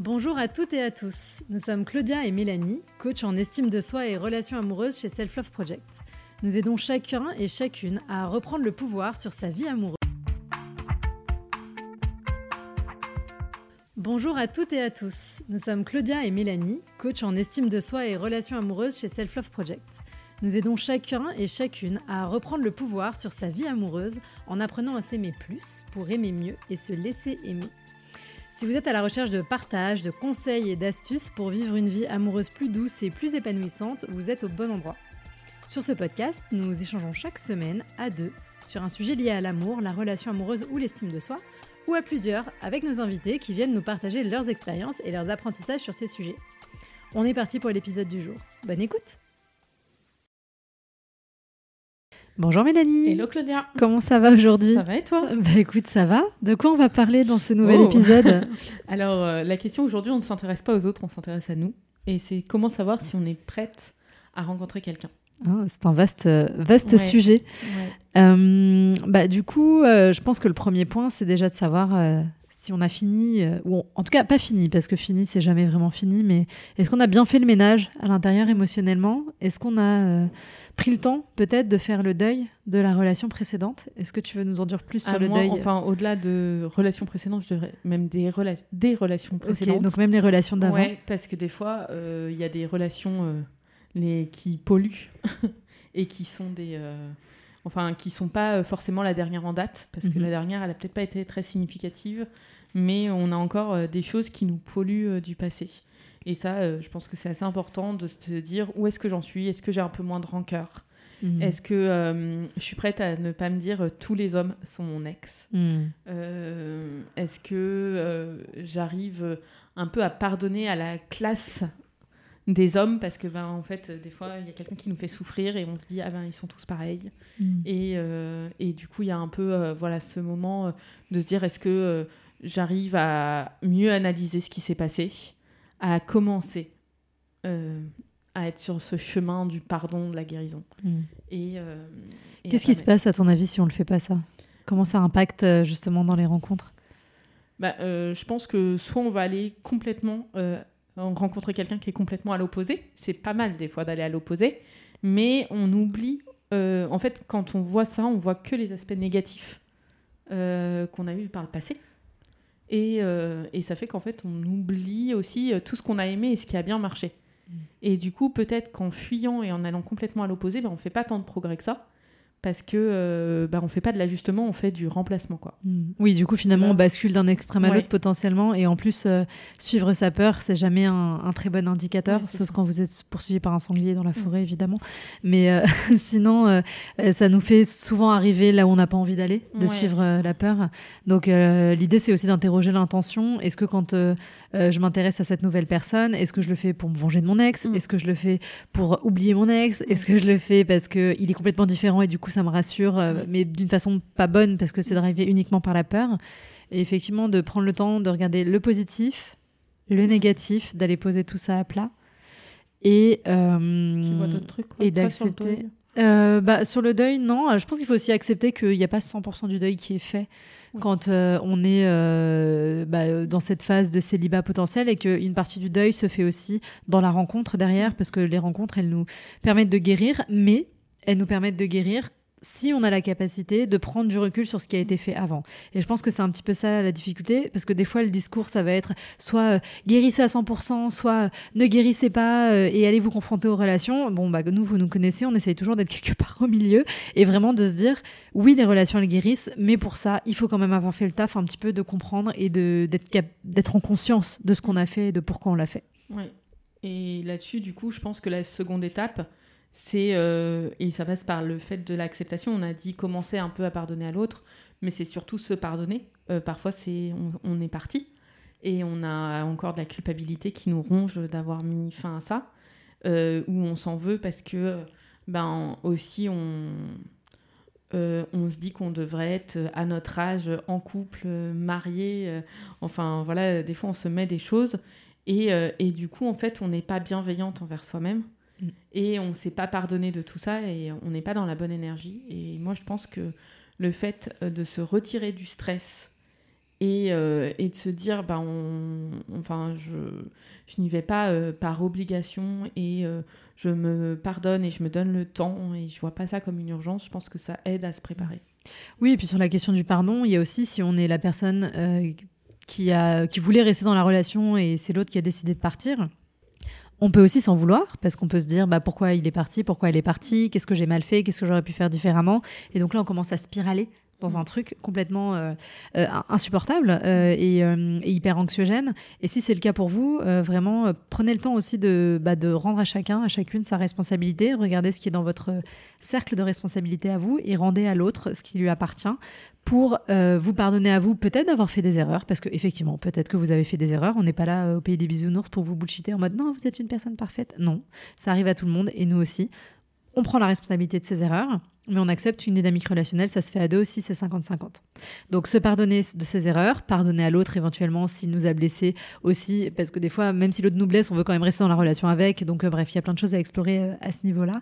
Bonjour à toutes et à tous. Nous sommes Claudia et Mélanie, coach en estime de soi et relations amoureuses chez Self Love Project. Nous aidons chacun et chacune à reprendre le pouvoir sur sa vie amoureuse. Bonjour à toutes et à tous. Nous sommes Claudia et Mélanie, coach en estime de soi et relations amoureuses chez Self Love Project. Nous aidons chacun et chacune à reprendre le pouvoir sur sa vie amoureuse en apprenant à s'aimer plus pour aimer mieux et se laisser aimer. Si vous êtes à la recherche de partage, de conseils et d'astuces pour vivre une vie amoureuse plus douce et plus épanouissante, vous êtes au bon endroit. Sur ce podcast, nous échangeons chaque semaine à deux sur un sujet lié à l'amour, la relation amoureuse ou l'estime de soi, ou à plusieurs avec nos invités qui viennent nous partager leurs expériences et leurs apprentissages sur ces sujets. On est parti pour l'épisode du jour. Bonne écoute Bonjour Mélanie. Hello Claudia. Comment ça va aujourd'hui Ça va et toi Bah écoute, ça va. De quoi on va parler dans ce nouvel Oh. épisode Alors euh, la question aujourd'hui, on ne s'intéresse pas aux autres, on s'intéresse à nous. Et c'est comment savoir si on est prête à rencontrer quelqu'un. Hein, C'est un vaste, euh, vaste Ouais. sujet. Euh, bah, du coup, euh, je pense que le premier point, c'est déjà de savoir si on a fini, euh, ou on- en tout cas pas fini, parce que fini, c'est jamais vraiment fini, mais est-ce qu'on a bien fait le ménage à l'intérieur émotionnellement? Est-ce qu'on a euh, pris le temps peut-être de faire le deuil de la relation précédente? Est-ce que tu veux nous en dire plus sur le deuil? Enfin, au-delà de relations précédentes, je dirais même des, rela- des relations précédentes. donc même les relations d'avant. Ouais, parce que des fois, euh, il y a des relations euh, les, qui polluent et qui sont des. Enfin, qui sont pas euh, forcément la dernière en date, parce que Mhm. la dernière, elle a peut-être pas été très significative, mais on a encore euh, des choses qui nous polluent euh, du passé. Et ça, je pense que c'est assez important de se dire où est-ce que j'en suis, est-ce que j'ai un peu moins de rancœur, Mhm. est-ce que euh, je suis prête à ne pas me dire tous les hommes sont mon ex, Mhm. euh, Est-ce que euh, j'arrive un peu à pardonner à la classe des hommes parce que ben en fait des fois il y a quelqu'un qui nous fait souffrir et on se dit ah ben ils sont tous pareils Mhm. et, euh, et du coup il y a un peu euh, voilà ce moment euh, de se dire est-ce que j'arrive à mieux analyser ce qui s'est passé à commencer à être sur ce chemin du pardon de la guérison Mhm. et, Qu'est-ce qui se passe à ton avis si on le fait pas ça? Comment ça impacte justement dans les rencontres? Bah, je pense que soit on va aller complètement rencontrer quelqu'un qui est complètement à l'opposé. C'est pas mal des fois d'aller à l'opposé, mais on oublie. euh, en fait, quand on voit ça, on voit que les aspects négatifs euh, qu'on a eu par le passé. Et, euh, et ça fait qu'en fait, on oublie aussi tout ce qu'on a aimé et ce qui a bien marché. Et du coup, peut-être qu'en fuyant et en allant complètement à l'opposé, bah, on fait pas tant de progrès que ça. Parce que euh, bah, on fait pas de l'ajustement, on fait du remplacement. quoi. Mm. Oui, du coup, finalement, on bascule d'un extrême à Ouais. l'autre potentiellement. Et en plus, euh, suivre sa peur, c'est jamais un, un très bon indicateur, Ouais, sauf ça. quand vous êtes poursuivi par un sanglier dans la forêt, évidemment. Mais euh, sinon, euh, ça nous fait souvent arriver là où on n'a pas envie d'aller, de Ouais, suivre euh, la peur. Donc, euh, l'idée, c'est aussi d'interroger l'intention. Est-ce que quand euh, euh, je m'intéresse à cette nouvelle personne, est-ce que je le fais pour me venger de mon ex? Mm. Est-ce que je le fais pour oublier mon ex? Est-ce que je le fais parce qu'il est complètement différent et du coup, ça me rassure, euh, mais d'une façon pas bonne parce que c'est drivé uniquement par la peur et effectivement, de prendre le temps de regarder le positif, le négatif, d'aller poser tout ça à plat. Et, euh, trucs quoi, et d'accepter. euh, bah, sur le deuil, non. Je pense qu'il faut aussi accepter qu'il n'y a pas 100% du deuil qui est fait Oui. quand euh, on est euh, bah, dans cette phase de célibat potentiel et qu'une partie du deuil se fait aussi dans la rencontre derrière parce que les rencontres, elles nous permettent de guérir, mais elles nous permettent de guérir si on a la capacité de prendre du recul sur ce qui a été fait avant. Et je pense que c'est un petit peu ça la difficulté, parce que des fois le discours, ça va être soit euh, guérissez à 100%, soit euh, ne guérissez pas euh, et allez vous confronter aux relations. Bon, bah, nous, vous nous connaissez, on essaye toujours d'être quelque part au milieu et vraiment de se dire, oui, les relations, elles guérissent, mais pour ça, il faut quand même avoir fait le taf un petit peu de comprendre et d'être en conscience de ce qu'on a fait et de pourquoi on l'a fait. Ouais. Et là-dessus, du coup, je pense que la seconde étape, c'est euh, et ça passe par le fait de l'acceptation. On a dit commencer un peu à pardonner à l'autre, mais c'est surtout se pardonner. Euh, parfois, c'est on, est parti et on a encore de la culpabilité qui nous ronge d'avoir mis fin à ça, euh, ou on s'en veut parce que ben aussi on euh, on se dit qu'on devrait être à notre âge en couple, marié. euh, enfin, voilà, des fois, on se met des choses. Et, et du coup, en fait, on n'est pas bienveillante envers soi-même. Mm. Et on ne s'est pas pardonné de tout ça. Et on n'est pas dans la bonne énergie. Et moi, je pense que le fait euh, de se retirer du stress et, et de se dire, bah, on, enfin, je, n'y vais pas par obligation et je me pardonne et je me donne le temps et je vois pas ça comme une urgence. Je pense que ça aide à se préparer. Oui, et puis sur la question du pardon, il y a aussi si on est la personne qui, a, qui voulait rester dans la relation et c'est l'autre qui a décidé de partir. On peut aussi s'en vouloir parce qu'on peut se dire bah, pourquoi il est parti, pourquoi elle est partie, qu'est-ce que j'ai mal fait, qu'est-ce que j'aurais pu faire différemment. Et donc là, on commence à spiraler dans un truc complètement euh, euh, insupportable euh, et, hyper anxiogène. Et si c'est le cas pour vous, vraiment, prenez le temps aussi de, bah, de rendre à chacun, à chacune sa responsabilité. Regardez ce qui est dans votre cercle de responsabilité à vous et rendez à l'autre ce qui lui appartient pour vous pardonner à vous peut-être d'avoir fait des erreurs, parce qu'effectivement, peut-être que vous avez fait des erreurs. On n'est pas là au pays des bisounours pour vous bullshiter en mode non, vous êtes une personne parfaite. Non, ça arrive à tout le monde et nous aussi on prend la responsabilité de ses erreurs, mais on accepte une dynamique relationnelle, ça se fait à deux aussi, c'est 50-50. Donc se pardonner de ses erreurs, pardonner à l'autre éventuellement s'il nous a blessés aussi, parce que des fois, même si l'autre nous blesse, on veut quand même rester dans la relation avec, donc euh, bref, il y a plein de choses à explorer euh, à ce niveau-là.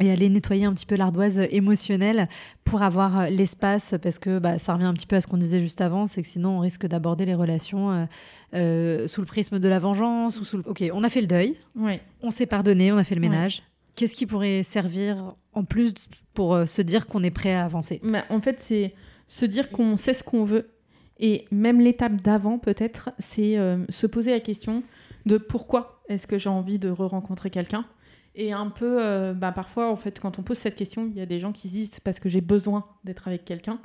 Euh, et aller nettoyer un petit peu l'ardoise émotionnelle pour avoir l'espace, parce que bah, ça revient un petit peu à ce qu'on disait juste avant, c'est que sinon on risque d'aborder les relations sous le prisme de la vengeance ou sous le... Ok, on a fait le deuil, on s'est pardonné, on a fait le ménage. Qu'est-ce qui pourrait servir en plus pour euh, se dire qu'on est prêt à avancer? Bah, En fait, c'est se dire qu'on sait ce qu'on veut. Et même l'étape d'avant, peut-être, c'est euh, se poser la question de pourquoi est-ce que j'ai envie de re-rencontrer quelqu'un? Et un peu, euh, bah, parfois, en fait, quand on pose cette question, il y a des gens qui disent parce que j'ai besoin d'être avec quelqu'un.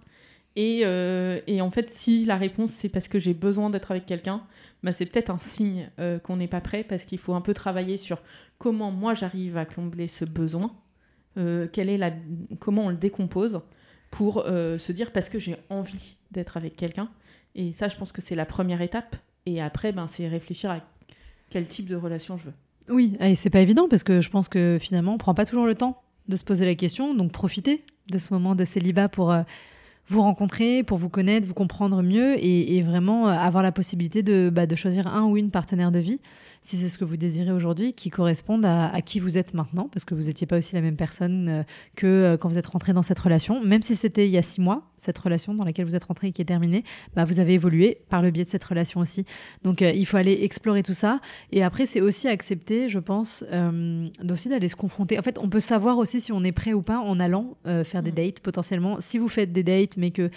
Et, et, en fait, si la réponse c'est parce que j'ai besoin d'être avec quelqu'un, bah, c'est peut-être un signe qu'on n'est pas prêt parce qu'il faut un peu travailler sur comment moi j'arrive à combler ce besoin, euh, quelle est la, comment on le décompose pour euh, se dire parce que j'ai envie d'être avec quelqu'un. Et ça, je pense que c'est la première étape. Et après, ben, c'est réfléchir à quel type de relation je veux. Oui, et c'est pas évident parce que je pense que finalement, on prend pas toujours le temps de se poser la question. Donc, profitez de ce moment de célibat pour euh, vous rencontrer, pour vous connaître, vous comprendre mieux et, vraiment avoir la possibilité de, bah, de choisir un ou une partenaire de vie si c'est ce que vous désirez aujourd'hui, qui correspondent à, qui vous êtes maintenant, parce que vous n'étiez pas aussi la même personne euh, que euh, quand vous êtes rentré dans cette relation. Même si c'était il y a six mois, cette relation dans laquelle vous êtes rentré et qui est terminée, bah, vous avez évolué par le biais de cette relation aussi. Donc euh, il faut aller explorer tout ça. Et après, c'est aussi accepter, je pense, aussi d'aller se confronter. En fait, on peut savoir aussi si on est prêt ou pas en allant faire des mmh. dates potentiellement. Si vous faites des dates, mais que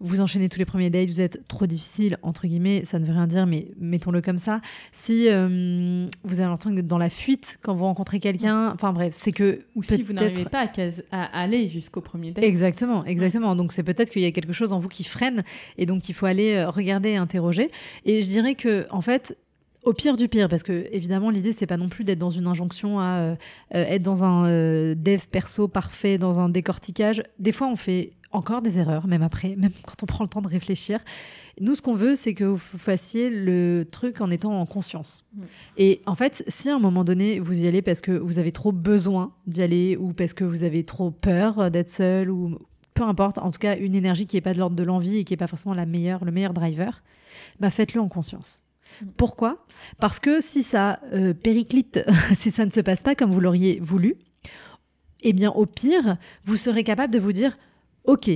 vous enchaînez tous les premiers dates, vous êtes trop difficile, entre guillemets, ça ne veut rien dire, mais mettons-le comme ça. Si euh, vous avez l'impression d'être dans la fuite quand vous rencontrez quelqu'un, enfin bref, c'est que. Ou si vous n'arrivez pas à, aller jusqu'au premier date. Exactement, exactement. Donc c'est peut-être qu'il y a quelque chose en vous qui freine et donc il faut aller euh, regarder et interroger. Et je dirais que, en fait, au pire du pire, parce que évidemment l'idée c'est pas non plus d'être dans une injonction à euh, être dans un dev perso parfait, dans un décortiquage. Des fois on fait encore des erreurs, même après, même quand on prend le temps de réfléchir. Nous, ce qu'on veut, c'est que vous fassiez le truc en étant en conscience. Mm. Et en fait, si à un moment donné, vous y allez parce que vous avez trop besoin d'y aller ou parce que vous avez trop peur d'être seul ou peu importe, en tout cas, une énergie qui n'est pas de l'ordre de l'envie et qui n'est pas forcément la meilleure, le meilleur driver, bah faites-le en conscience. Mm. Pourquoi? Parce que si ça euh, périclite, si ça ne se passe pas comme vous l'auriez voulu, eh bien, au pire, vous serez capable de vous dire ok,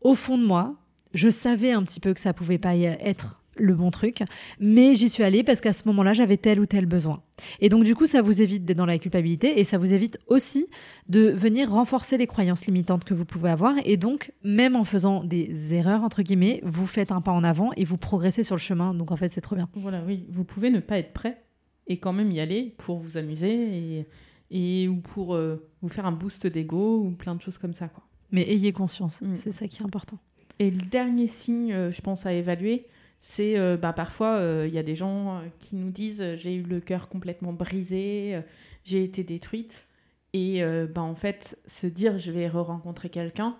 au fond de moi, je savais un petit peu que ça pouvait pas être le bon truc, mais j'y suis allée parce qu'à ce moment-là, j'avais tel ou tel besoin. Et donc, du coup, ça vous évite d'être dans la culpabilité et ça vous évite aussi de venir renforcer les croyances limitantes que vous pouvez avoir. Et donc, même en faisant des erreurs, entre guillemets, vous faites un pas en avant et vous progressez sur le chemin. Donc, en fait, c'est trop bien. Voilà, oui, vous pouvez ne pas être prêt et quand même y aller pour vous amuser et, ou pour euh, vous faire un boost d'ego ou plein de choses comme ça, quoi. Mais ayez conscience, mm. c'est ça qui est important. Et le dernier signe, euh, je pense, à évaluer, c'est euh, bah, parfois, euh, il y a des gens qui nous disent j'ai eu le cœur complètement brisé, j'ai été détruite. Et bah, en fait, se dire je vais re-rencontrer quelqu'un,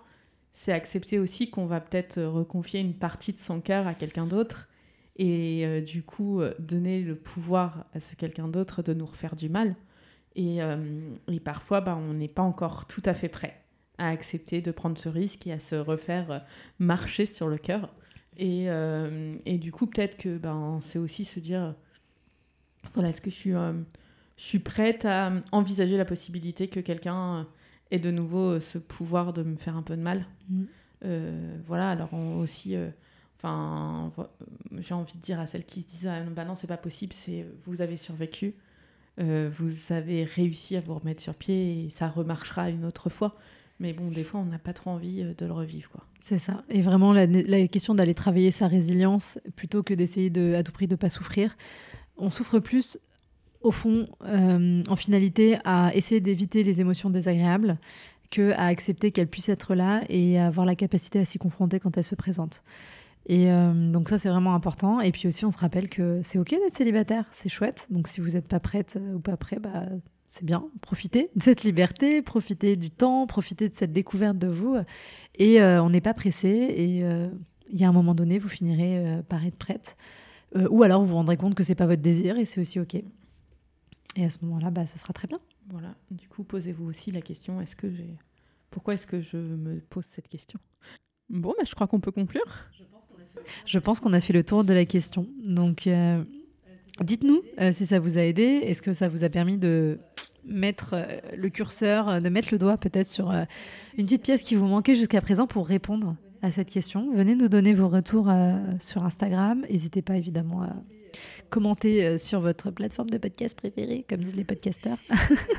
c'est accepter aussi qu'on va peut-être reconfier une partie de son cœur à quelqu'un d'autre. Et du coup, donner le pouvoir à ce quelqu'un d'autre de nous refaire du mal. Et, et parfois, bah, on n'est pas encore tout à fait prêt à accepter de prendre ce risque et à se refaire euh, marcher sur le cœur. Et, euh, et, du coup, peut-être que ben, c'est aussi se dire, voilà, est-ce que je suis, euh, je suis prête à envisager la possibilité que quelqu'un ait de nouveau ce pouvoir de me faire un peu de mal? Mm. Voilà, alors aussi, Enfin, j'ai envie de dire à celles qui se disent ah, bah non, c'est pas possible, c'est vous avez survécu, euh, vous avez réussi à vous remettre sur pied et ça remarchera une autre fois. Mais bon, des fois, on n'a pas trop envie euh, de le revivre, quoi. C'est ça. Et vraiment, la, question d'aller travailler sa résilience plutôt que d'essayer de, à tout prix de ne pas souffrir. On souffre plus, au fond, euh, en finalité, à essayer d'éviter les émotions désagréables que à accepter qu'elles puissent être là et avoir la capacité à s'y confronter quand elles se présentent. Et euh, donc ça, c'est vraiment important. Et puis aussi, on se rappelle que c'est OK d'être célibataire, c'est chouette. Donc si vous n'êtes pas prête ou pas prêt, bah, c'est bien. Profitez de cette liberté, profitez du temps, profitez de cette découverte de vous. Et euh, on n'est pas pressé. Et il y a un moment donné, vous finirez par être prête. ou alors, vous vous rendrez compte que c'est pas votre désir et c'est aussi OK. Et à ce moment-là, bah, ce sera très bien. Voilà. Du coup, posez-vous aussi la question est-ce que j'ai pourquoi est-ce que je me pose cette question? Bon, bah, je crois qu'on peut conclure. Je pense qu'on a fait le tour de la question. Donc, euh, dites-nous euh, si ça vous a aidé. Est-ce que ça vous a permis de mettre euh, le curseur, de mettre le doigt peut-être sur une petite pièce qui vous manquait jusqu'à présent pour répondre à cette question Venez nous donner vos retours sur Instagram. N'hésitez pas évidemment à commenter sur votre plateforme de podcast préférée, comme disent les podcasteurs.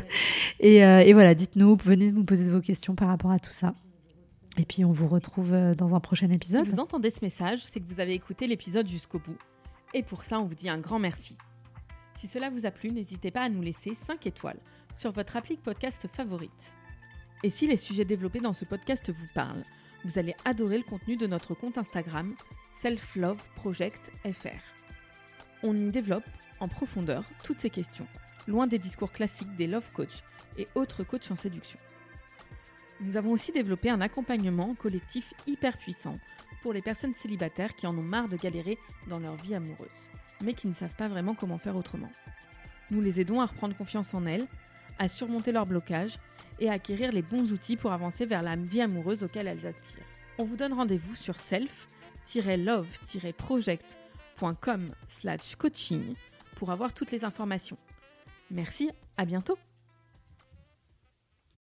et, et, voilà, dites-nous, venez nous poser vos questions par rapport à tout ça. Et puis on vous retrouve euh, dans un prochain épisode. Si vous entendez ce message, c'est que vous avez écouté l'épisode jusqu'au bout. Et pour ça, on vous dit un grand merci. Si cela vous a plu, n'hésitez pas à nous laisser 5 étoiles sur votre appli podcast favorite. Et si les sujets développés dans ce podcast vous parlent, vous allez adorer le contenu de notre compte Instagram Self Love Project FR. On y développe en profondeur toutes ces questions, loin des discours classiques des love coach et autres coachs en séduction. Nous avons aussi développé un accompagnement collectif hyper puissant pour les personnes célibataires qui en ont marre de galérer dans leur vie amoureuse, mais qui ne savent pas vraiment comment faire autrement. Nous les aidons à reprendre confiance en elles, à surmonter leurs blocages et à acquérir les bons outils pour avancer vers la vie amoureuse auquel elles aspirent. On vous donne rendez-vous sur self-love-project.com slash coaching pour avoir toutes les informations. Merci, à bientôt